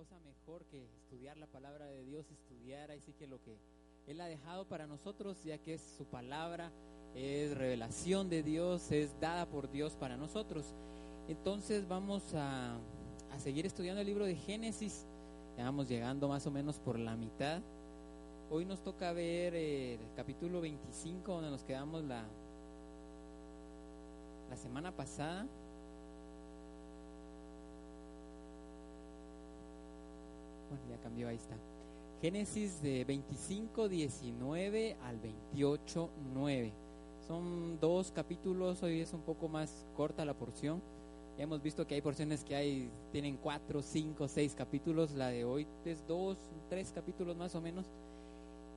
cosa mejor que estudiar la palabra de Dios, estudiar así que lo que Él ha dejado para nosotros, ya que es su palabra, es revelación de Dios, es dada por Dios para nosotros. Entonces vamos a, seguir estudiando el libro de Génesis, ya vamos llegando más o menos por la mitad. Hoy nos toca ver el capítulo 25, donde nos quedamos la, la semana pasada. Bueno, ya cambió, ahí está. Génesis de 25, 19 al 28, 9. Son dos capítulos, hoy es un poco más corta la porción. Ya hemos visto que hay porciones que tienen cuatro, cinco, seis capítulos. La de hoy es dos, tres capítulos más o menos.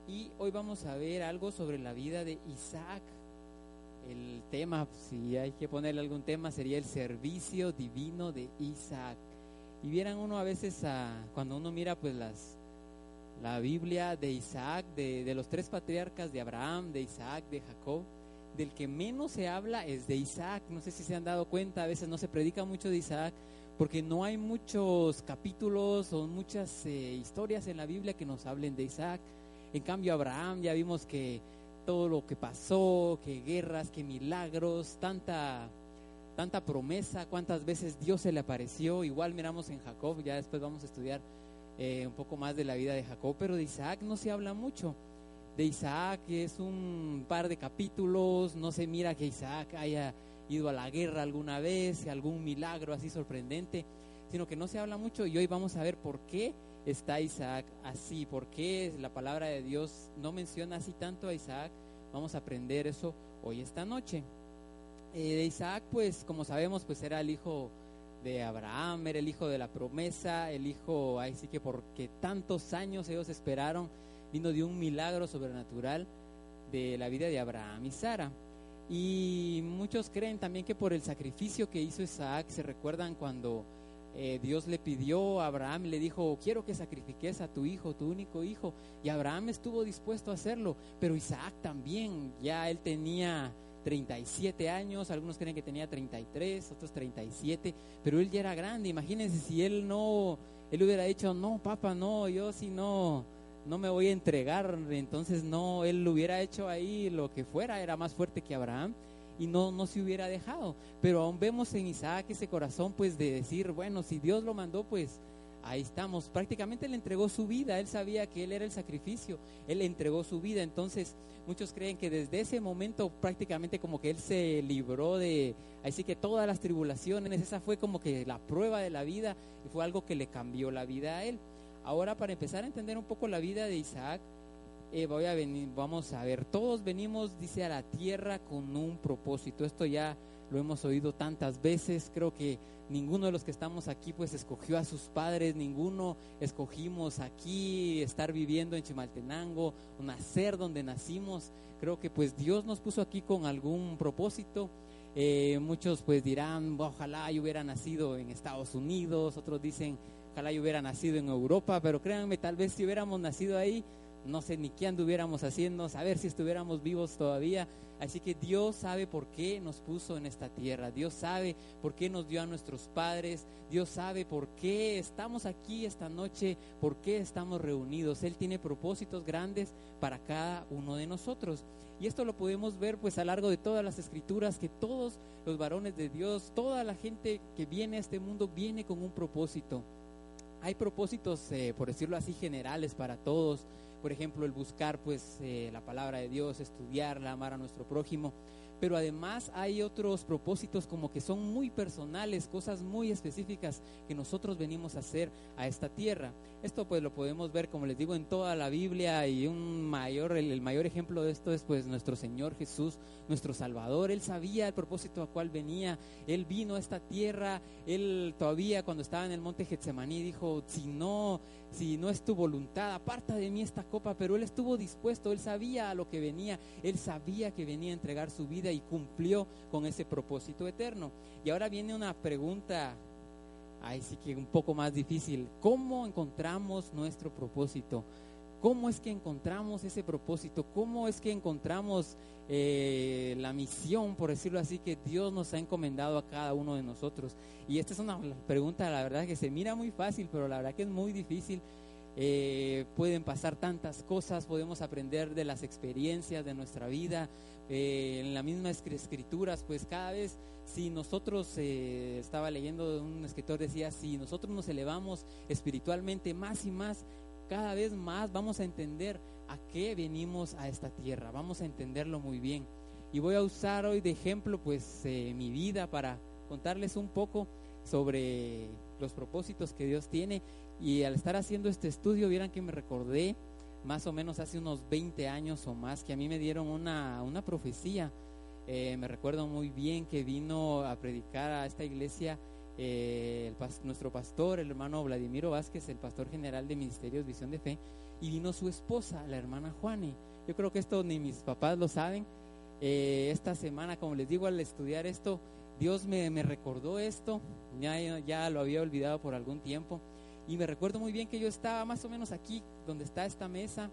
Y hoy vamos a ver algo sobre la vida de Isaac. El tema, si hay que ponerle algún tema, sería el servicio divino de Isaac. Y vieran uno a veces, cuando uno mira pues las, la Biblia de Isaac, de, los tres patriarcas de Abraham, de Isaac, de Jacob, del que menos se habla es de Isaac. No sé si se han dado cuenta, a veces no se predica mucho de Isaac porque no hay muchos capítulos o muchas eh, historias en la Biblia que nos hablen de Isaac. En cambio, Abraham ya vimos que todo lo que pasó, que guerras, que milagros, tanta tanta promesa, cuántas veces Dios se le apareció. Igual miramos en Jacob, ya después vamos a estudiar eh, un poco más de la vida de Jacob, pero de Isaac no se habla mucho. De Isaac es un par de capítulos, no se mira que Isaac haya ido a la guerra alguna vez, algún milagro así sorprendente, sino que no se habla mucho y hoy vamos a ver por qué está Isaac así, por qué la palabra de Dios no menciona así tanto a Isaac. Vamos a aprender eso hoy esta noche. Eh, de Isaac, pues como sabemos, pues era el hijo de Abraham, era el hijo de la promesa, el hijo, ahí sí que porque tantos años ellos esperaron, vino de un milagro sobrenatural de la vida de Abraham y Sara. Y muchos creen también que por el sacrificio que hizo Isaac, se recuerdan cuando eh, Dios le pidió a Abraham y le dijo, quiero que sacrifiques a tu hijo, tu único hijo. Y Abraham estuvo dispuesto a hacerlo, pero Isaac también, ya él tenía 37 años, algunos creen que tenía 33, otros 37, pero él ya era grande. Imagínense si él no, él hubiera dicho, no, papá, no, yo si no, no me voy a entregar. Entonces no, él lo hubiera hecho ahí lo que fuera, era más fuerte que Abraham y no, no se hubiera dejado. Pero aún vemos en Isaac ese corazón pues de decir, bueno, si Dios lo mandó, pues ahí estamos. Prácticamente él entregó su vida, él sabía que él era el sacrificio, él entregó su vida. Entonces, muchos creen que desde ese momento prácticamente como que él se libró de, así que todas las tribulaciones, esa fue como que la prueba de la vida y fue algo que le cambió la vida a él. Ahora, para empezar a entender un poco la vida de Isaac, eh, voy a venir, vamos a ver, todos venimos, dice, a la tierra con un propósito. Esto ya lo hemos oído tantas veces, creo que ninguno de los que estamos aquí pues escogió a sus padres, ninguno escogimos aquí estar viviendo en Chimaltenango, nacer donde nacimos, creo que pues Dios nos puso aquí con algún propósito. Eh, muchos pues dirán, ojalá yo hubiera nacido en Estados Unidos, otros dicen, ojalá yo hubiera nacido en Europa, pero créanme, tal vez si hubiéramos nacido ahí, no sé ni qué anduviéramos haciendo, saber si estuviéramos vivos todavía. Así que Dios sabe por qué nos puso en esta tierra, Dios sabe por qué nos dio a nuestros padres, Dios sabe por qué estamos aquí esta noche, por qué estamos reunidos. Él tiene propósitos grandes para cada uno de nosotros. Y esto lo podemos ver pues a lo largo de todas las escrituras, que todos los varones de Dios, toda la gente que viene a este mundo viene con un propósito. Hay propósitos, eh, por decirlo así, generales para todos por ejemplo, el buscar pues eh, la palabra de Dios, estudiarla, amar a nuestro prójimo pero además hay otros propósitos como que son muy personales, cosas muy específicas que nosotros venimos a hacer a esta tierra. Esto pues lo podemos ver, como les digo, en toda la Biblia y un mayor, el, mayor ejemplo de esto es pues nuestro Señor Jesús, nuestro Salvador. Él sabía el propósito a cual venía, Él vino a esta tierra, Él todavía cuando estaba en el monte Getsemaní dijo, si no, si no es tu voluntad, aparta de mí esta copa, pero Él estuvo dispuesto, Él sabía a lo que venía, Él sabía que venía a entregar su vida y cumplió con ese propósito eterno. Y ahora viene una pregunta, ahí sí que un poco más difícil. ¿Cómo encontramos nuestro propósito? ¿Cómo es que encontramos ese propósito? ¿Cómo es que encontramos eh, la misión, por decirlo así, que Dios nos ha encomendado a cada uno de nosotros? Y esta es una pregunta, la verdad, que se mira muy fácil, pero la verdad que es muy difícil. Eh, pueden pasar tantas cosas, podemos aprender de las experiencias de nuestra vida. Eh, en la misma escrituras, pues cada vez si nosotros, estaba leyendo un escritor, decía, si nosotros nos elevamos espiritualmente más y más, cada vez más vamos a entender a qué venimos a esta tierra, vamos a entenderlo muy bien. Y voy a usar hoy de ejemplo pues eh, mi vida para contarles un poco sobre los propósitos que Dios tiene. Y al estar haciendo este estudio, vieran que me recordé más o menos hace unos 20 años o más que a mí me dieron una, una profecía. Eh, me recuerdo muy bien que vino a predicar a esta iglesia eh, nuestro pastor, el hermano Vladimiro Vázquez, el pastor general de Ministerios Visión de Fe, y vino su esposa, la hermana Juani. Yo creo que esto ni mis papás lo saben. Eh, esta semana, como les digo, al estudiar esto, Dios me, recordó esto, ya, ya lo había olvidado por algún tiempo, y me recuerdo muy bien que yo estaba más o menos aquí, donde está esta mesa,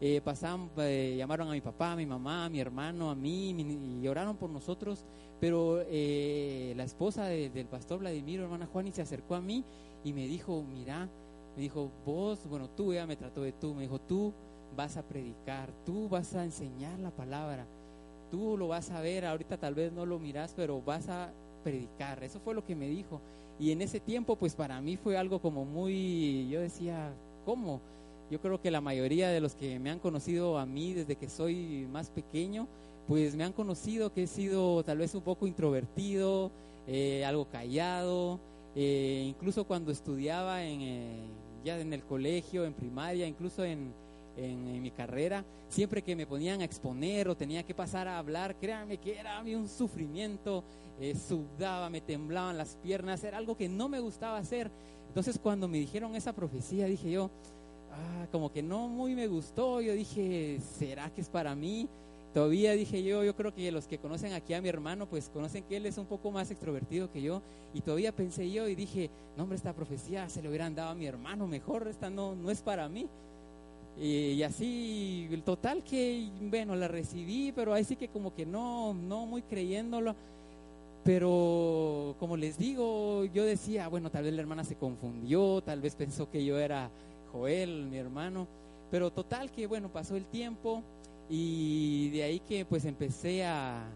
eh, pasaban, eh, llamaron a mi papá, a mi mamá, a mi hermano, a mí, y oraron por nosotros, pero eh, la esposa del pastor Vladimir, hermana Juan, y se acercó a mí y me dijo, mira, me dijo, vos, bueno, tú, ella me trató de tú, me dijo, tú vas a predicar, tú vas a enseñar la palabra, tú lo vas a ver, ahorita tal vez no lo miras, pero vas a predicar, eso fue lo que me dijo. Y en ese tiempo, pues para mí fue algo como muy, yo decía, ¿cómo? Yo creo que la mayoría de los que me han conocido a mí desde que soy más pequeño, pues me han conocido que he sido tal vez un poco introvertido, eh, algo callado, eh, incluso cuando estudiaba en, eh, ya en el colegio, en primaria, incluso en, en, mi carrera, siempre que me ponían a exponer o tenía que pasar a hablar, créanme que era un sufrimiento, sudaba, me temblaban las piernas, era algo que no me gustaba hacer. Entonces cuando me dijeron esa profecía, dije yo, ah, como que no muy me gustó. Yo dije, ¿será que es para mí? Todavía dije yo, yo creo que los que conocen aquí a mi hermano, pues conocen que él es un poco más extrovertido que yo. Y todavía pensé yo y dije, no hombre, esta profecía se le hubieran dado a mi hermano mejor, esta no, no es para mí. Y, así, el total que, bueno, la recibí, pero ahí sí que como que no, no muy creyéndolo. Pero como les digo, yo decía, bueno, tal vez la hermana se confundió, tal vez pensó que yo era Joel, mi hermano. Pero total que bueno, pasó el tiempo y de ahí que pues empecé a...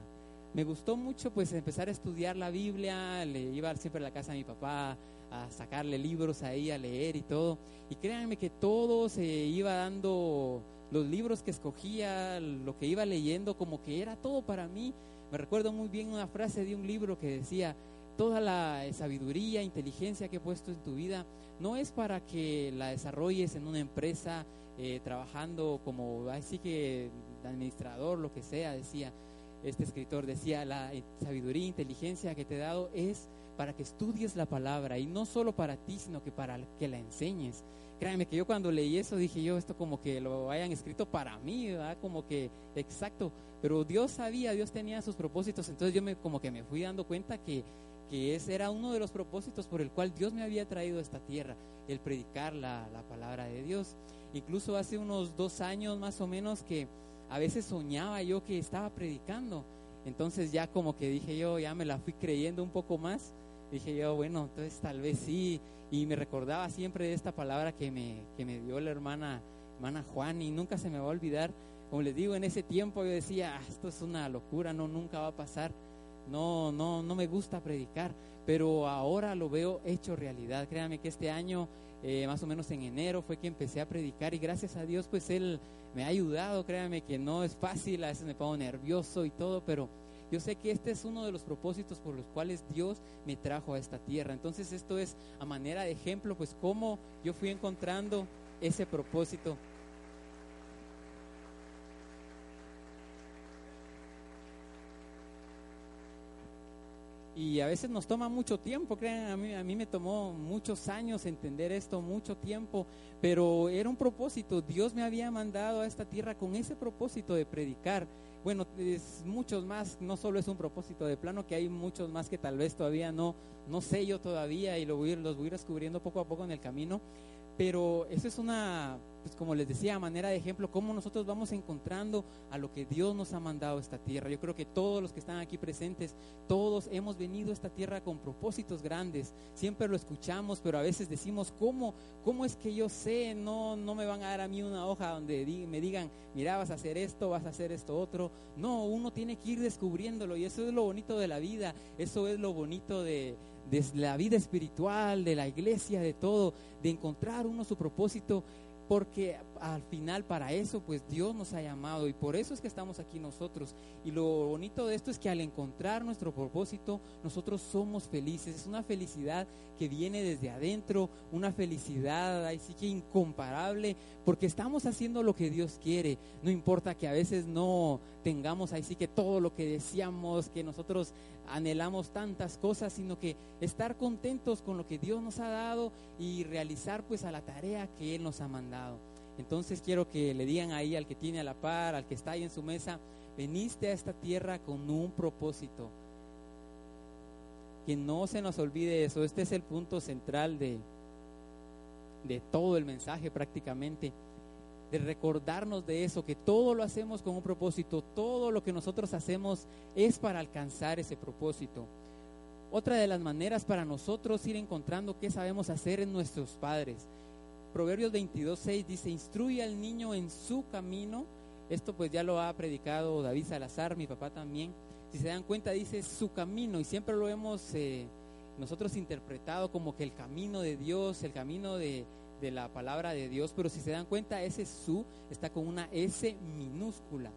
Me gustó mucho pues empezar a estudiar la Biblia, le iba siempre a la casa de mi papá a sacarle libros ahí, a leer y todo. Y créanme que todo se iba dando, los libros que escogía, lo que iba leyendo, como que era todo para mí. Me recuerdo muy bien una frase de un libro que decía, toda la sabiduría, inteligencia que he puesto en tu vida, no es para que la desarrolles en una empresa eh, trabajando como así que administrador, lo que sea, decía este escritor, decía, la sabiduría e inteligencia que te he dado es para que estudies la palabra y no solo para ti, sino que para que la enseñes. Créanme que yo cuando leí eso dije yo, esto como que lo hayan escrito para mí, ¿verdad? Como que exacto, pero Dios sabía, Dios tenía sus propósitos, entonces yo me como que me fui dando cuenta que que ese era uno de los propósitos por el cual Dios me había traído a esta tierra, el predicar la, palabra de Dios. Incluso hace unos dos años más o menos que a veces soñaba yo que estaba predicando. Entonces ya como que dije yo, ya me la fui creyendo un poco más. Dije yo, bueno, entonces tal vez sí. Y me recordaba siempre de esta palabra que me, que me dio la hermana, hermana Juan y nunca se me va a olvidar. Como les digo, en ese tiempo yo decía, ah, esto es una locura, no, nunca va a pasar no, no, no me gusta predicar, pero ahora lo veo hecho realidad. Créame que este año, eh, más o menos en enero, fue que empecé a predicar y gracias a Dios, pues Él me ha ayudado. Créame que no es fácil, a veces me pongo nervioso y todo, pero yo sé que este es uno de los propósitos por los cuales Dios me trajo a esta tierra. Entonces esto es a manera de ejemplo, pues cómo yo fui encontrando ese propósito Y a veces nos toma mucho tiempo, crean, a mí, a mí me tomó muchos años entender esto, mucho tiempo, pero era un propósito, Dios me había mandado a esta tierra con ese propósito de predicar. Bueno, es muchos más, no solo es un propósito de plano, que hay muchos más que tal vez todavía no, no sé yo todavía y lo voy, los voy a ir descubriendo poco a poco en el camino, pero eso es una pues como les decía, manera de ejemplo, cómo nosotros vamos encontrando a lo que Dios nos ha mandado a esta tierra. Yo creo que todos los que están aquí presentes, todos hemos venido a esta tierra con propósitos grandes. Siempre lo escuchamos, pero a veces decimos, ¿cómo, cómo es que yo sé? No, no me van a dar a mí una hoja donde me digan, mira, vas a hacer esto, vas a hacer esto otro. No, uno tiene que ir descubriéndolo y eso es lo bonito de la vida, eso es lo bonito de la vida espiritual, de la iglesia, de todo, de encontrar uno su propósito porque al final para eso pues Dios nos ha llamado y por eso es que estamos aquí nosotros. Y lo bonito de esto es que al encontrar nuestro propósito nosotros somos felices. Es una felicidad que viene desde adentro, una felicidad ahí sí que incomparable porque estamos haciendo lo que Dios quiere. No importa que a veces no tengamos ahí sí que todo lo que deseamos, que nosotros anhelamos tantas cosas, sino que estar contentos con lo que Dios nos ha dado y realizar pues a la tarea que Él nos ha mandado. Entonces quiero que le digan ahí al que tiene a la par, al que está ahí en su mesa, veniste a esta tierra con un propósito. Que no se nos olvide eso, este es el punto central de, de todo el mensaje prácticamente de recordarnos de eso, que todo lo hacemos con un propósito, todo lo que nosotros hacemos es para alcanzar ese propósito. Otra de las maneras para nosotros ir encontrando qué sabemos hacer en nuestros padres. Proverbios 22.6 dice, instruye al niño en su camino. Esto pues ya lo ha predicado David Salazar, mi papá también. Si se dan cuenta dice su camino y siempre lo hemos eh, nosotros interpretado como que el camino de Dios, el camino de, de la palabra de Dios, pero si se dan cuenta, ese su está con una S minúscula.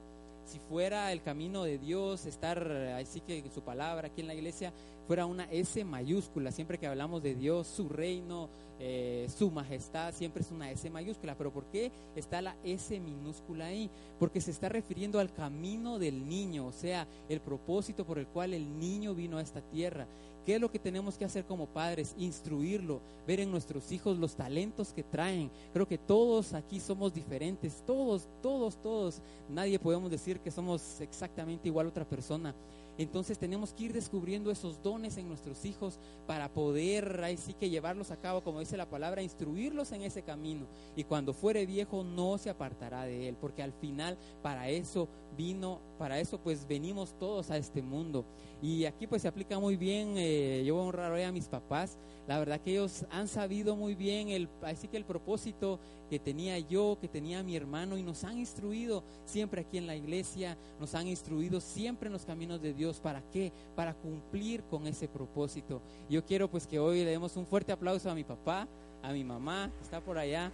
Si fuera el camino de Dios, estar así que su palabra aquí en la iglesia fuera una S mayúscula, siempre que hablamos de Dios, su reino, eh, su majestad, siempre es una S mayúscula. Pero ¿por qué está la S minúscula ahí? Porque se está refiriendo al camino del niño, o sea, el propósito por el cual el niño vino a esta tierra. ¿Qué es lo que tenemos que hacer como padres? Instruirlo, ver en nuestros hijos los talentos que traen. Creo que todos aquí somos diferentes, todos, todos, todos. Nadie podemos decir que somos exactamente igual a otra persona. Entonces tenemos que ir descubriendo esos dones en nuestros hijos para poder ahí sí que llevarlos a cabo, como dice la palabra, instruirlos en ese camino. Y cuando fuere viejo no se apartará de él, porque al final para eso vino, para eso pues venimos todos a este mundo. Y aquí pues se aplica muy bien, eh, yo voy a honrar hoy a mis papás, la verdad que ellos han sabido muy bien el, así que el propósito que tenía yo, que tenía mi hermano y nos han instruido siempre aquí en la iglesia, nos han instruido siempre en los caminos de Dios. ¿Para qué? Para cumplir con ese propósito. Yo quiero pues que hoy le demos un fuerte aplauso a mi papá, a mi mamá, está por allá.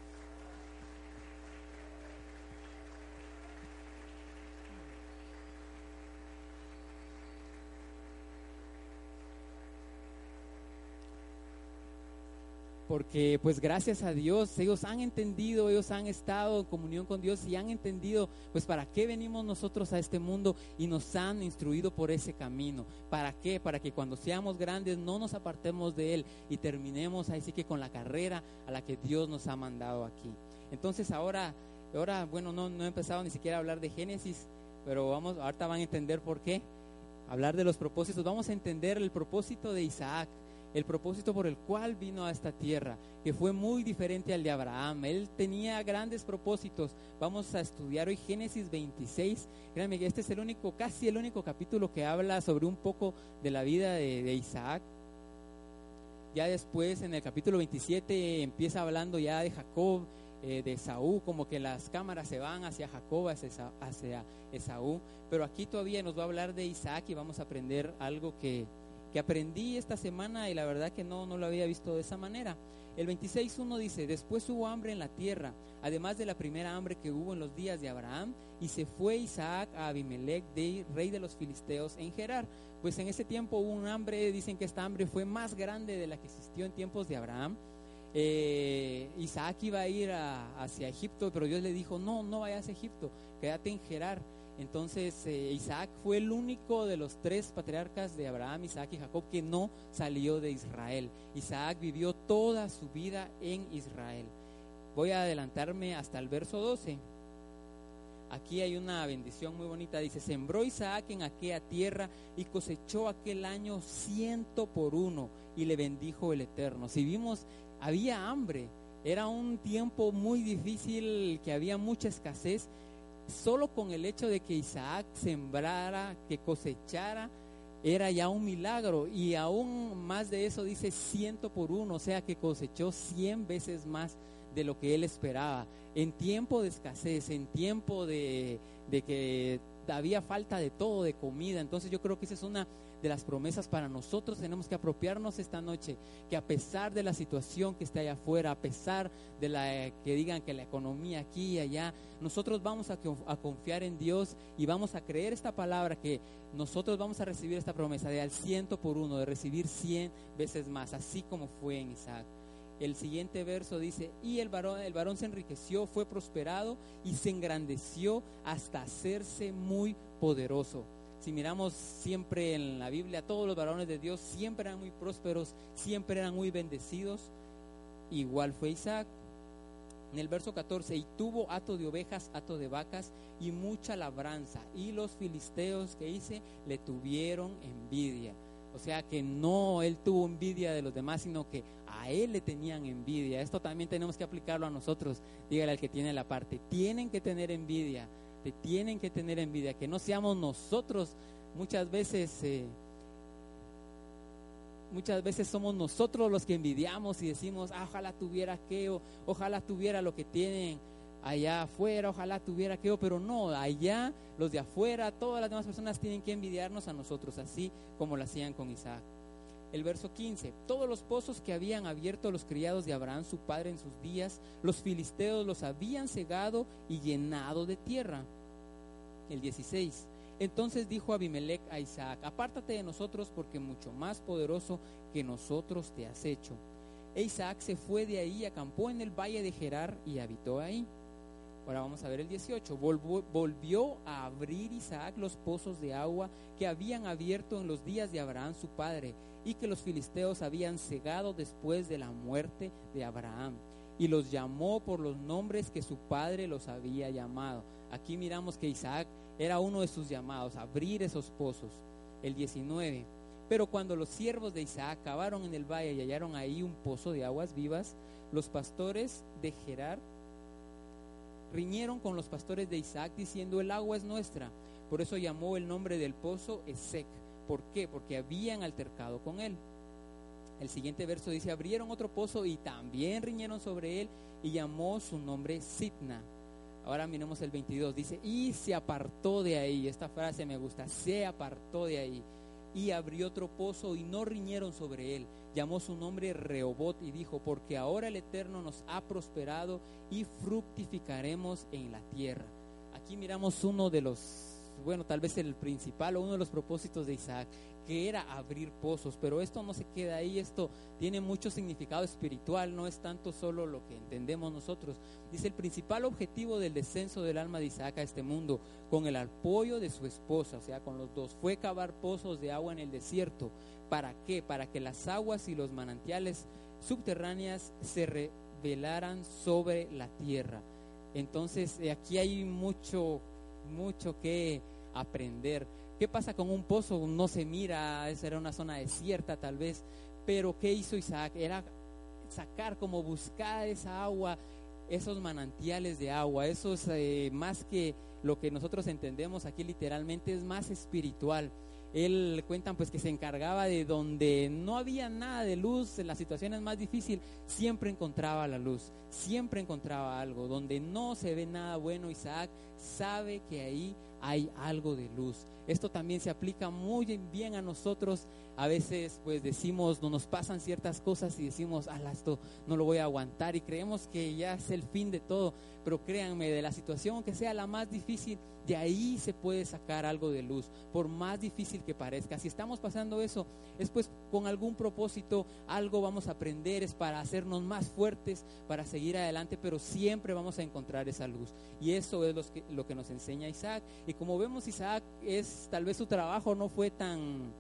Porque pues gracias a Dios ellos han entendido, ellos han estado en comunión con Dios y han entendido pues para qué venimos nosotros a este mundo y nos han instruido por ese camino. ¿Para qué? Para que cuando seamos grandes no nos apartemos de Él y terminemos así que con la carrera a la que Dios nos ha mandado aquí. Entonces ahora, ahora bueno, no, no he empezado ni siquiera a hablar de Génesis, pero vamos, ahorita van a entender por qué. Hablar de los propósitos, vamos a entender el propósito de Isaac el propósito por el cual vino a esta tierra, que fue muy diferente al de Abraham. Él tenía grandes propósitos. Vamos a estudiar hoy Génesis 26. Créanme este es el único, casi el único capítulo que habla sobre un poco de la vida de, Isaac. Ya después, en el capítulo 27, empieza hablando ya de Jacob, eh, de Esaú, como que las cámaras se van hacia Jacob, hacia, hacia Esaú. Pero aquí todavía nos va a hablar de Isaac y vamos a aprender algo que, que aprendí esta semana y la verdad que no, no lo había visto de esa manera. El 26.1 dice, después hubo hambre en la tierra, además de la primera hambre que hubo en los días de Abraham, y se fue Isaac a Abimelech, rey de los filisteos, en Gerar. Pues en ese tiempo hubo un hambre, dicen que esta hambre fue más grande de la que existió en tiempos de Abraham. Eh, Isaac iba a ir hacia Egipto, pero Dios le dijo, no, no vayas a Egipto, quédate en Gerar. Entonces eh, Isaac fue el único de los tres patriarcas de Abraham, Isaac y Jacob que no salió de Israel. Isaac vivió toda su vida en Israel. Voy a adelantarme hasta el verso 12. Aquí hay una bendición muy bonita. Dice, sembró Isaac en aquella tierra y cosechó aquel año ciento por uno y le bendijo el Eterno. Si vimos, había hambre, Era un tiempo muy difícil, que había mucha escasez. Solo con el hecho de que Isaac sembrara, que cosechara, era ya un milagro. Y aún más de eso dice ciento por uno, o sea que cosechó cien veces más de lo que él esperaba. En tiempo de escasez, en tiempo de, de que había falta de todo, de comida. Entonces yo creo que esa es una de las promesas para nosotros. Tenemos que apropiarnos esta noche, que a pesar de la situación que está allá afuera, a pesar de la que digan que la economía aquí y allá, nosotros vamos a, a confiar en Dios y vamos a creer esta palabra que nosotros vamos a recibir esta promesa de al ciento por uno, de recibir cien veces más, así como fue en Isaac. El siguiente verso dice, y el varón, el varón se enriqueció, fue prosperado y se engrandeció hasta hacerse muy poderoso. Si miramos siempre en la Biblia, todos los varones de Dios siempre eran muy prósperos, siempre eran muy bendecidos. Igual fue Isaac. En el verso 14, y tuvo hato de ovejas, hato de vacas y mucha labranza. Y los filisteos que hice le tuvieron envidia. O sea que no él tuvo envidia de los demás, sino que a él le tenían envidia. Esto también tenemos que aplicarlo a nosotros. Dígale al que tiene la parte, tienen que tener envidia, tienen que tener envidia, que no seamos nosotros muchas veces... Eh, muchas veces somos nosotros los que envidiamos y decimos, ah, ojalá tuviera que, ojalá tuviera lo que tienen allá afuera, ojalá tuviera que, pero no, allá los de afuera, todas las demás personas tienen que envidiarnos a nosotros, así como lo hacían con Isaac el verso 15, todos los pozos que habían abierto los criados de Abraham, su padre, en sus días, los filisteos los habían cegado y llenado de tierra. El 16, entonces dijo Abimelech a Isaac, apártate de nosotros porque mucho más poderoso que nosotros te has hecho. E Isaac se fue de ahí, acampó en el valle de Gerar y habitó ahí. Ahora vamos a ver el 18. Volvió a abrir Isaac los pozos de agua que habían abierto en los días de Abraham su padre y que los filisteos habían cegado después de la muerte de Abraham. Y los llamó por los nombres que su padre los había llamado. Aquí miramos que Isaac era uno de sus llamados, abrir esos pozos. El 19. Pero cuando los siervos de Isaac acabaron en el valle y hallaron ahí un pozo de aguas vivas, los pastores de Gerar riñeron con los pastores de Isaac diciendo, el agua es nuestra. Por eso llamó el nombre del pozo Esec. ¿Por qué? Porque habían altercado con él. El siguiente verso dice, abrieron otro pozo y también riñeron sobre él y llamó su nombre Sitna. Ahora miremos el 22, dice, y se apartó de ahí. Esta frase me gusta, se apartó de ahí. Y abrió otro pozo y no riñeron sobre él llamó su nombre Rehobot y dijo, porque ahora el Eterno nos ha prosperado y fructificaremos en la tierra. Aquí miramos uno de los, bueno, tal vez el principal o uno de los propósitos de Isaac, que era abrir pozos, pero esto no se queda ahí, esto tiene mucho significado espiritual, no es tanto solo lo que entendemos nosotros. Dice, el principal objetivo del descenso del alma de Isaac a este mundo, con el apoyo de su esposa, o sea, con los dos, fue cavar pozos de agua en el desierto ¿Para qué? Para que las aguas y los manantiales subterráneas se revelaran sobre la tierra. Entonces, eh, aquí hay mucho, mucho que aprender. ¿Qué pasa con un pozo? No se mira, esa era una zona desierta tal vez, pero ¿qué hizo Isaac? Era sacar, como buscar esa agua, esos manantiales de agua, eso es eh, más que lo que nosotros entendemos aquí literalmente, es más espiritual él cuentan pues que se encargaba de donde no había nada de luz, en las situaciones más difíciles, siempre encontraba la luz, siempre encontraba algo. Donde no se ve nada bueno, Isaac sabe que ahí hay algo de luz. Esto también se aplica muy bien a nosotros. A veces pues decimos, no nos pasan ciertas cosas y decimos, ah, esto no lo voy a aguantar y creemos que ya es el fin de todo. Pero créanme, de la situación que sea la más difícil, de ahí se puede sacar algo de luz, por más difícil que parezca. Si estamos pasando eso, es pues con algún propósito, algo vamos a aprender, es para hacernos más fuertes, para seguir adelante, pero siempre vamos a encontrar esa luz. Y eso es lo que, lo que nos enseña Isaac. Y como vemos, Isaac es, tal vez su trabajo no fue tan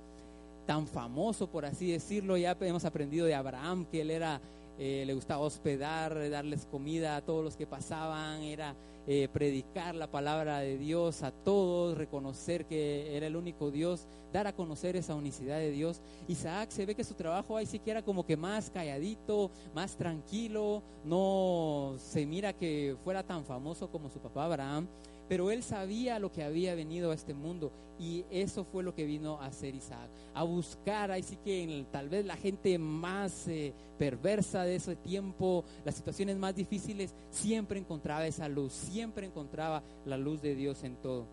tan famoso, por así decirlo. Ya hemos aprendido de Abraham, que él era eh, le gustaba hospedar, darles comida a todos los que pasaban, era eh, predicar la palabra de Dios a todos, reconocer que era el único Dios, dar a conocer esa unicidad de Dios. Isaac se ve que su trabajo ahí siquiera como que más calladito, más tranquilo, no se mira que fuera tan famoso como su papá Abraham pero él sabía lo que había venido a este mundo y eso fue lo que vino a hacer Isaac, a buscar, ahí sí que tal vez la gente más eh, perversa de ese tiempo, las situaciones más difíciles, siempre encontraba esa luz, siempre encontraba la luz de Dios en todo.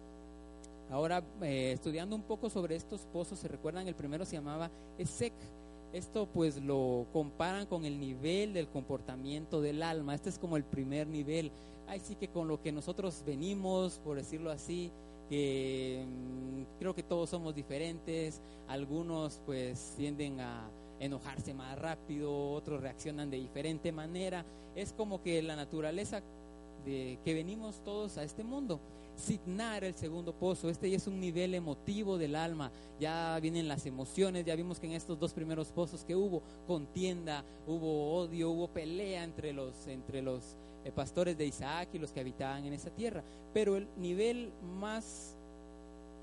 Ahora, eh, estudiando un poco sobre estos pozos, se recuerdan, el primero se llamaba Esec. Esto pues lo comparan con el nivel del comportamiento del alma. Este es como el primer nivel ahí sí que con lo que nosotros venimos, por decirlo así, que mm, creo que todos somos diferentes, algunos pues tienden a enojarse más rápido, otros reaccionan de diferente manera, es como que la naturaleza de que venimos todos a este mundo. Signar el segundo pozo, este ya es un nivel emotivo del alma, ya vienen las emociones, ya vimos que en estos dos primeros pozos que hubo contienda, hubo odio, hubo pelea entre los, entre los pastores de Isaac y los que habitaban en esa tierra. Pero el nivel más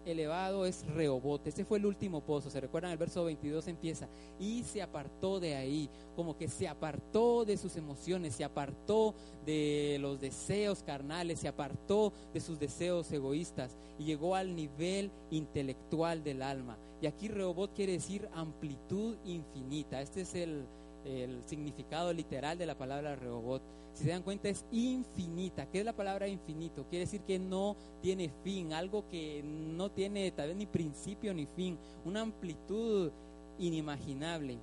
elevado es Rehobot. Ese fue el último pozo. Se recuerdan, el verso 22 empieza. Y se apartó de ahí, como que se apartó de sus emociones, se apartó de los deseos carnales, se apartó de sus deseos egoístas y llegó al nivel intelectual del alma. Y aquí Rehobot quiere decir amplitud infinita. Este es el, el significado literal de la palabra Rehobot si se dan cuenta, es infinita. ¿Qué es la palabra infinito? Quiere decir que no tiene fin, algo que no tiene tal vez ni principio ni fin, una amplitud inimaginable.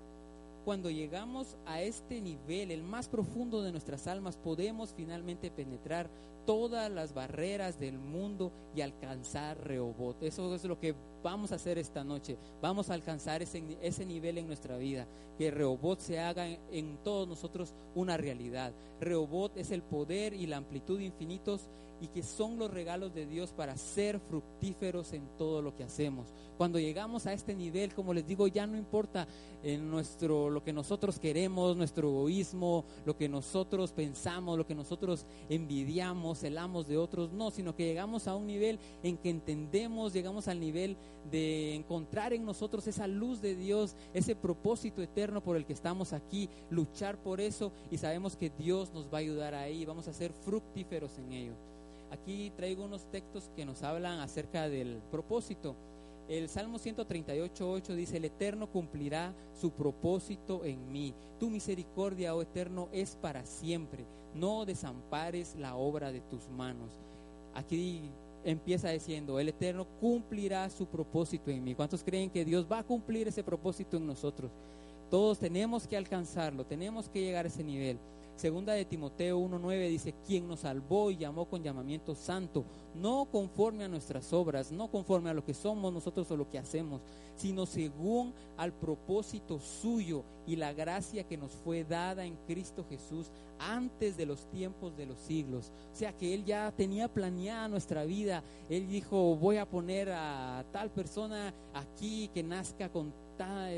Cuando llegamos a este nivel, el más profundo de nuestras almas, podemos finalmente penetrar todas las barreras del mundo y alcanzar Rehobot. Eso es lo que vamos a hacer esta noche. Vamos a alcanzar ese, ese nivel en nuestra vida. Que Rehobot se haga en, todos nosotros una realidad. Rehobot es el poder y la amplitud infinitos y que son los regalos de Dios para ser fructíferos en todo lo que hacemos. Cuando llegamos a este nivel, como les digo, ya no importa en nuestro lo que nosotros queremos, nuestro egoísmo, lo que nosotros pensamos, lo que nosotros envidiamos, celamos de otros, no, sino que llegamos a un nivel en que entendemos, llegamos al nivel de encontrar en nosotros esa luz de Dios, ese propósito eterno por el que estamos aquí, luchar por eso y sabemos que Dios nos va a ayudar ahí, vamos a ser fructíferos en ello. Aquí traigo unos textos que nos hablan acerca del propósito. El Salmo 138.8 dice, el Eterno cumplirá su propósito en mí. Tu misericordia, oh Eterno, es para siempre. No desampares la obra de tus manos. Aquí empieza diciendo, el Eterno cumplirá su propósito en mí. ¿Cuántos creen que Dios va a cumplir ese propósito en nosotros? Todos tenemos que alcanzarlo, tenemos que llegar a ese nivel. Segunda de Timoteo 1.9 dice, quien nos salvó y llamó con llamamiento santo, no conforme a nuestras obras, no conforme a lo que somos nosotros o lo que hacemos, sino según al propósito suyo y la gracia que nos fue dada en Cristo Jesús antes de los tiempos de los siglos. O sea que Él ya tenía planeada nuestra vida. Él dijo, voy a poner a tal persona aquí que nazca con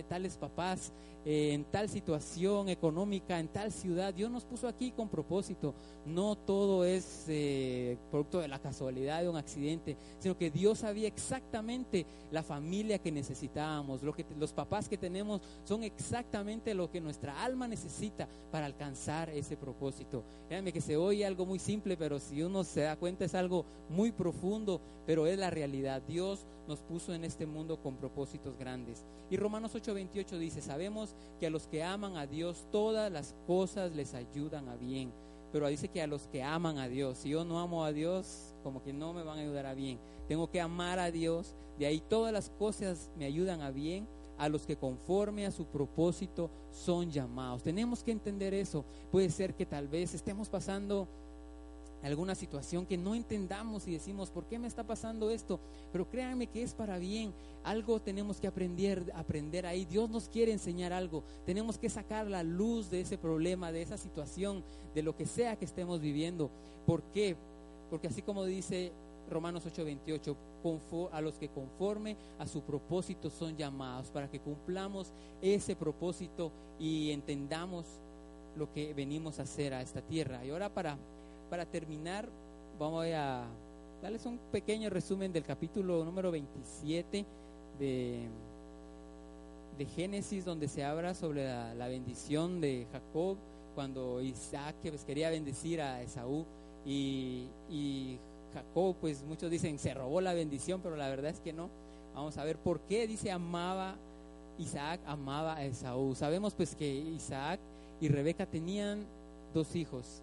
tales papás en tal situación económica, en tal ciudad. Dios nos puso aquí con propósito. No todo es eh, producto de la casualidad de un accidente, sino que Dios sabía exactamente la familia que necesitábamos. Lo que, los papás que tenemos son exactamente lo que nuestra alma necesita para alcanzar ese propósito. Créanme que se oye algo muy simple, pero si uno se da cuenta es algo muy profundo, pero es la realidad. Dios nos puso en este mundo con propósitos grandes. Y Romanos 8:28 dice, sabemos que a los que aman a Dios todas las cosas les ayudan a bien. Pero dice que a los que aman a Dios, si yo no amo a Dios, como que no me van a ayudar a bien. Tengo que amar a Dios, de ahí todas las cosas me ayudan a bien a los que conforme a su propósito son llamados. Tenemos que entender eso. Puede ser que tal vez estemos pasando alguna situación que no entendamos y decimos, ¿por qué me está pasando esto? Pero créanme que es para bien. Algo tenemos que aprender, aprender ahí. Dios nos quiere enseñar algo. Tenemos que sacar la luz de ese problema, de esa situación, de lo que sea que estemos viviendo. ¿Por qué? Porque así como dice Romanos 8:28, a los que conforme a su propósito son llamados, para que cumplamos ese propósito y entendamos lo que venimos a hacer a esta tierra. Y ahora para, para terminar, vamos a darles un pequeño resumen del capítulo número 27 de, de Génesis, donde se habla sobre la, bendición de Jacob, cuando Isaac pues, quería bendecir a Esaú y, y Jacob, pues muchos dicen, se robó la bendición, pero la verdad es que no. Vamos a ver por qué dice amaba, Isaac amaba a Esaú. Sabemos pues que Isaac y Rebeca tenían dos hijos,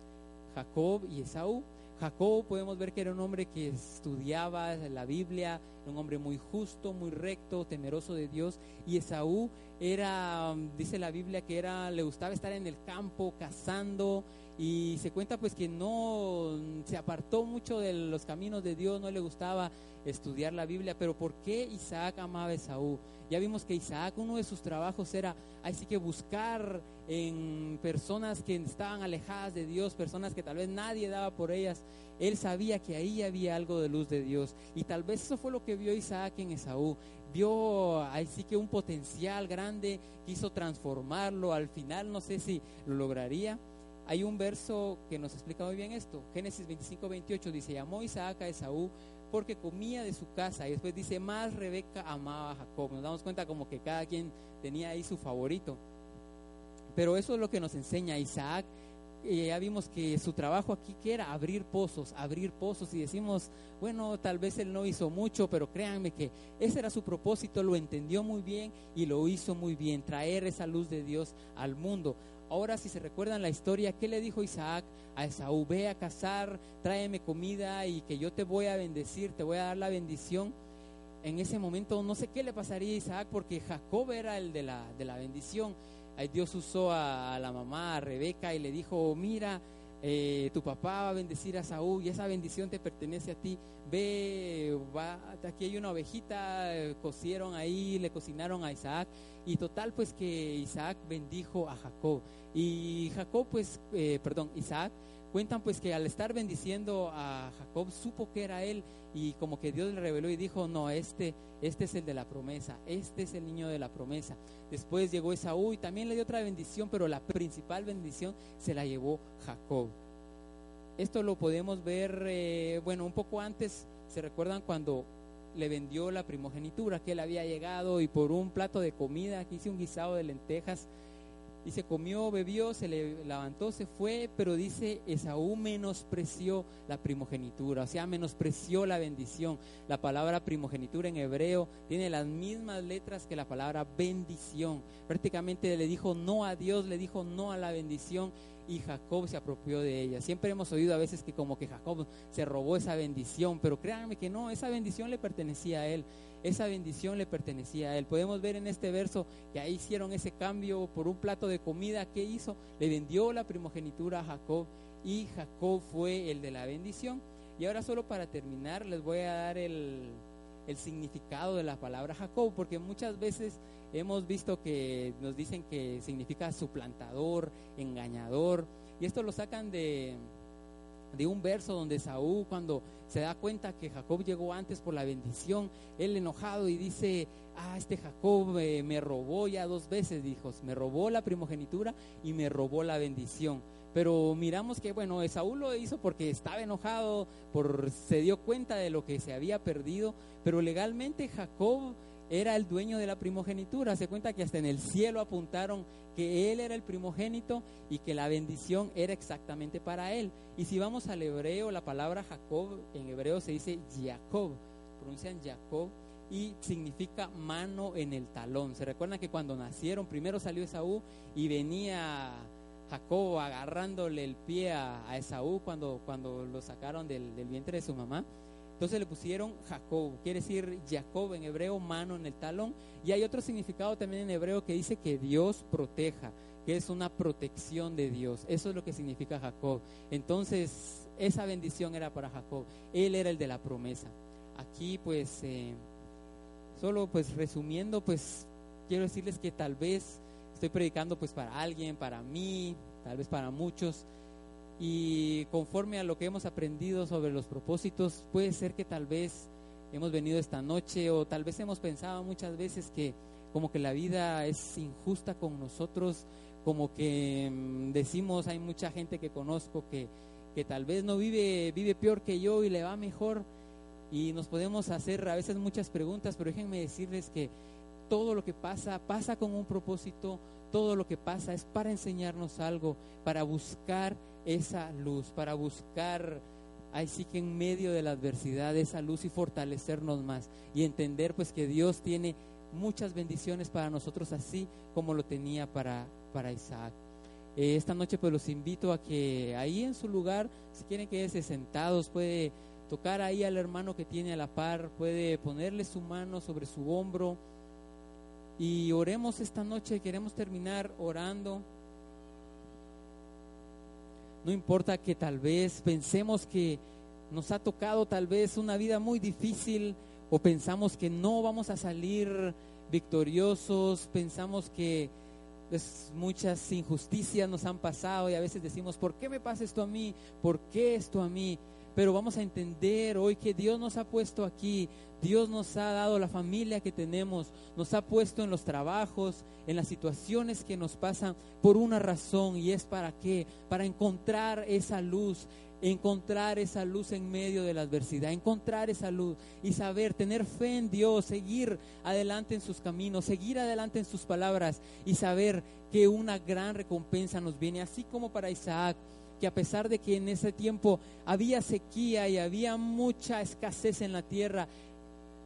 Jacob y Esaú. Jacob podemos ver que era un hombre que estudiaba la Biblia, un hombre muy justo, muy recto, temeroso de Dios. Y Esaú era, dice la Biblia, que era, le gustaba estar en el campo cazando y se cuenta pues que no se apartó mucho de los caminos de Dios, no le gustaba estudiar la Biblia, pero ¿por qué Isaac amaba a Esaú? Ya vimos que Isaac, uno de sus trabajos era, así que buscar en personas que estaban alejadas de Dios, personas que tal vez nadie daba por ellas. Él sabía que ahí había algo de luz de Dios. Y tal vez eso fue lo que vio Isaac en Esaú. Vio así que un potencial grande, quiso transformarlo. Al final no sé si lo lograría hay un verso que nos explica muy bien esto. Génesis 25, 28 dice, llamó Isaac a Esaú porque comía de su casa. Y después dice, más Rebeca amaba a Jacob. Nos damos cuenta como que cada quien tenía ahí su favorito. Pero eso es lo que nos enseña Isaac. Eh, ya vimos que su trabajo aquí que era abrir pozos, abrir pozos y decimos, bueno, tal vez él no hizo mucho, pero créanme que ese era su propósito, lo entendió muy bien y lo hizo muy bien, traer esa luz de Dios al mundo. Ahora si se recuerdan la historia, ¿qué le dijo Isaac a Esaú? Ve a cazar, tráeme comida y que yo te voy a bendecir, te voy a dar la bendición. En ese momento no sé qué le pasaría a Isaac porque Jacob era el de la, de la bendición. Dios usó a, la mamá, a Rebeca, y le dijo, mira, eh, tu papá va a bendecir a Saúl y esa bendición te pertenece a ti. Ve, va, aquí hay una ovejita, eh, cocieron ahí, le cocinaron a Isaac y total pues que Isaac bendijo a Jacob. Y Jacob pues, eh, perdón, Isaac cuentan pues que al estar bendiciendo a Jacob supo que era él y como que Dios le reveló y dijo, no, este, este es el de la promesa, este es el niño de la promesa. Después llegó Esaú y también le dio otra bendición, pero la principal bendición se la llevó Jacob. Esto lo podemos ver, eh, bueno, un poco antes, ¿se recuerdan cuando le vendió la primogenitura que él había llegado y por un plato de comida, aquí hice un guisado de lentejas, se comió, bebió, se le levantó, se fue, pero dice Esaú menospreció la primogenitura, o sea, menospreció la bendición. La palabra primogenitura en hebreo tiene las mismas letras que la palabra bendición. Prácticamente le dijo no a Dios, le dijo no a la bendición y Jacob se apropió de ella. Siempre hemos oído a veces que como que Jacob se robó esa bendición, pero créanme que no, esa bendición le pertenecía a él. Esa bendición le pertenecía a él. Podemos ver en este verso que ahí hicieron ese cambio por un plato de comida. ¿Qué hizo? Le vendió la primogenitura a Jacob y Jacob fue el de la bendición. Y ahora solo para terminar les voy a dar el, el significado de la palabra Jacob, porque muchas veces hemos visto que nos dicen que significa suplantador, engañador, y esto lo sacan de, de un verso donde Saúl cuando se da cuenta que Jacob llegó antes por la bendición, él enojado y dice, ah, este Jacob eh, me robó ya dos veces, dijo, me robó la primogenitura y me robó la bendición. Pero miramos que, bueno, Esaú lo hizo porque estaba enojado, por, se dio cuenta de lo que se había perdido, pero legalmente Jacob era el dueño de la primogenitura. Se cuenta que hasta en el cielo apuntaron que él era el primogénito y que la bendición era exactamente para él. Y si vamos al hebreo, la palabra Jacob en hebreo se dice Jacob, pronuncian Jacob y significa mano en el talón. Se recuerdan que cuando nacieron, primero salió Esaú y venía Jacob agarrándole el pie a, Esaú cuando, cuando lo sacaron del, del vientre de su mamá. Entonces le pusieron Jacob, quiere decir Jacob en hebreo, mano en el talón. Y hay otro significado también en hebreo que dice que Dios proteja, que es una protección de Dios. Eso es lo que significa Jacob. Entonces, esa bendición era para Jacob. Él era el de la promesa. Aquí, pues, eh, solo pues resumiendo, pues quiero decirles que tal vez estoy predicando pues para alguien, para mí, tal vez para muchos y conforme a lo que hemos aprendido sobre los propósitos, puede ser que tal vez hemos venido esta noche o tal vez hemos pensado muchas veces que como que la vida es injusta con nosotros, como que mm, decimos, hay mucha gente que conozco que, que tal vez no vive, vive peor que yo y le va mejor. Y nos podemos hacer a veces muchas preguntas, pero déjenme decirles que todo lo que pasa, pasa con un propósito, todo lo que pasa es para enseñarnos algo, para buscar esa luz, para buscar, ahí sí que en medio de la adversidad, esa luz y fortalecernos más y entender pues que Dios tiene muchas bendiciones para nosotros así como lo tenía para, para Isaac. Eh, esta noche pues los invito a que ahí en su lugar, si quieren quedarse sentados, puede tocar ahí al hermano que tiene a la par, puede ponerle su mano sobre su hombro y oremos esta noche, queremos terminar orando. No importa que tal vez pensemos que nos ha tocado tal vez una vida muy difícil o pensamos que no vamos a salir victoriosos, pensamos que pues, muchas injusticias nos han pasado y a veces decimos, ¿por qué me pasa esto a mí? ¿Por qué esto a mí? Pero vamos a entender hoy que Dios nos ha puesto aquí, Dios nos ha dado la familia que tenemos, nos ha puesto en los trabajos, en las situaciones que nos pasan por una razón. Y es para qué, para encontrar esa luz, encontrar esa luz en medio de la adversidad, encontrar esa luz y saber, tener fe en Dios, seguir adelante en sus caminos, seguir adelante en sus palabras y saber que una gran recompensa nos viene, así como para Isaac que a pesar de que en ese tiempo había sequía y había mucha escasez en la tierra,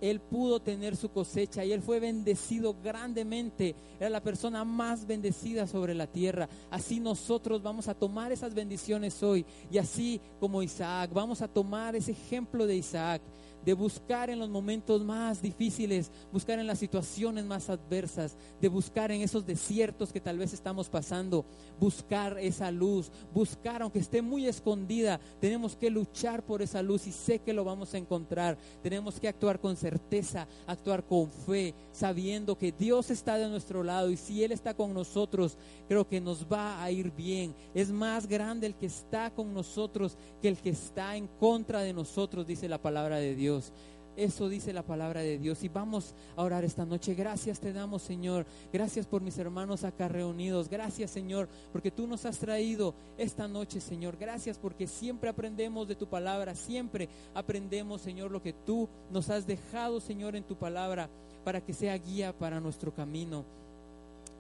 él pudo tener su cosecha y él fue bendecido grandemente. Era la persona más bendecida sobre la tierra. Así nosotros vamos a tomar esas bendiciones hoy. Y así como Isaac, vamos a tomar ese ejemplo de Isaac de buscar en los momentos más difíciles, buscar en las situaciones más adversas, de buscar en esos desiertos que tal vez estamos pasando, buscar esa luz, buscar aunque esté muy escondida, tenemos que luchar por esa luz y sé que lo vamos a encontrar. Tenemos que actuar con certeza, actuar con fe, sabiendo que Dios está de nuestro lado y si Él está con nosotros, creo que nos va a ir bien. Es más grande el que está con nosotros que el que está en contra de nosotros, dice la palabra de Dios. Eso dice la palabra de Dios. Y vamos a orar esta noche. Gracias te damos, Señor. Gracias por mis hermanos acá reunidos. Gracias, Señor, porque tú nos has traído esta noche, Señor. Gracias porque siempre aprendemos de tu palabra. Siempre aprendemos, Señor, lo que tú nos has dejado, Señor, en tu palabra para que sea guía para nuestro camino.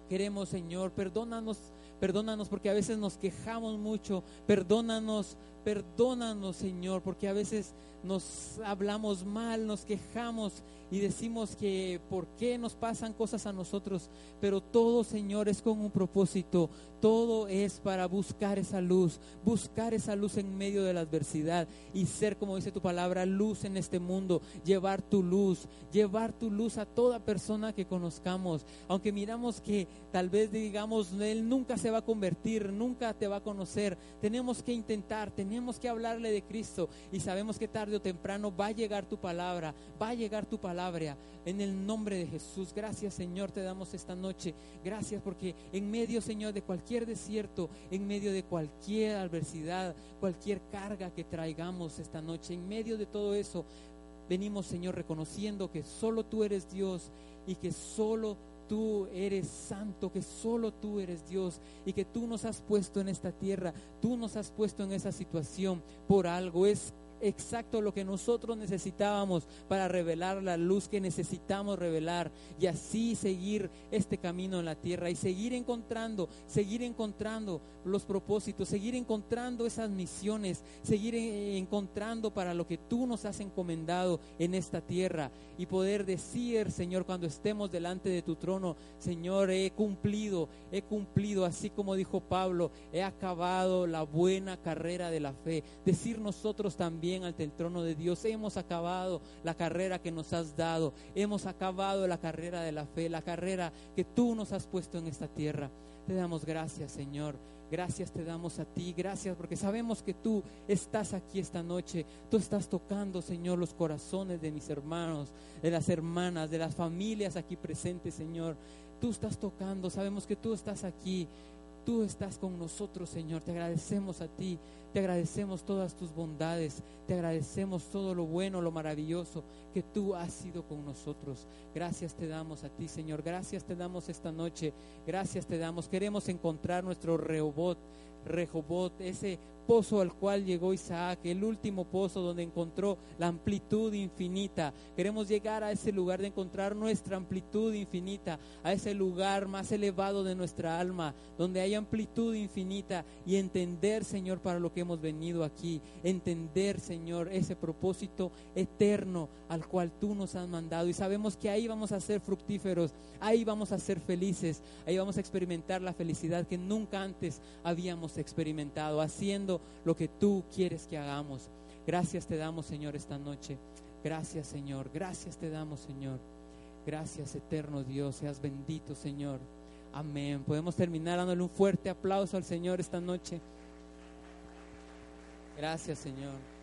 Queremos, Señor, perdónanos, perdónanos porque a veces nos quejamos mucho. Perdónanos, perdónanos, Señor, porque a veces nos hablamos mal, nos quejamos y decimos que por qué nos pasan cosas a nosotros, pero todo, Señor, es con un propósito, todo es para buscar esa luz, buscar esa luz en medio de la adversidad y ser, como dice tu palabra, luz en este mundo, llevar tu luz, llevar tu luz a toda persona que conozcamos, aunque miramos que tal vez digamos, Él nunca se va a convertir, nunca te va a conocer, tenemos que intentar, tenemos que hablarle de Cristo y sabemos que tarde o temprano va a llegar tu palabra, va a llegar tu palabra en el nombre de Jesús. Gracias Señor, te damos esta noche. Gracias porque en medio Señor de cualquier desierto, en medio de cualquier adversidad, cualquier carga que traigamos esta noche, en medio de todo eso, venimos Señor reconociendo que solo tú eres Dios y que solo tú eres santo, que solo tú eres Dios y que tú nos has puesto en esta tierra, tú nos has puesto en esa situación por algo. Es exacto lo que nosotros necesitábamos para revelar la luz que necesitamos revelar y así seguir este camino en la tierra y seguir encontrando, seguir encontrando los propósitos, seguir encontrando esas misiones, seguir encontrando para lo que tú nos has encomendado en esta tierra y poder decir, Señor, cuando estemos delante de tu trono, Señor, he cumplido, he cumplido, así como dijo Pablo, he acabado la buena carrera de la fe. Decir nosotros también, ante el trono de Dios. Hemos acabado la carrera que nos has dado. Hemos acabado la carrera de la fe, la carrera que tú nos has puesto en esta tierra. Te damos gracias, Señor. Gracias te damos a ti, gracias porque sabemos que tú estás aquí esta noche. Tú estás tocando, Señor, los corazones de mis hermanos, de las hermanas, de las familias aquí presentes, Señor. Tú estás tocando, sabemos que tú estás aquí tú estás con nosotros, Señor. Te agradecemos a ti, te agradecemos todas tus bondades, te agradecemos todo lo bueno, lo maravilloso que tú has sido con nosotros. Gracias te damos a ti, Señor. Gracias te damos esta noche. Gracias te damos. Queremos encontrar nuestro Rehobot, Rehobot, ese pozo al cual llegó Isaac, el último pozo donde encontró la amplitud infinita. Queremos llegar a ese lugar de encontrar nuestra amplitud infinita, a ese lugar más elevado de nuestra alma, donde hay amplitud infinita y entender, Señor, para lo que hemos venido aquí, entender, Señor, ese propósito eterno al cual tú nos has mandado y sabemos que ahí vamos a ser fructíferos, ahí vamos a ser felices, ahí vamos a experimentar la felicidad que nunca antes habíamos experimentado, lo que tú quieres que hagamos. Gracias te damos, Señor, esta noche. Gracias, Señor. Gracias te damos, Señor. Gracias, eterno Dios. Seas bendito, Señor. Amén. Podemos terminar dándole un fuerte aplauso al Señor esta noche. Gracias, Señor.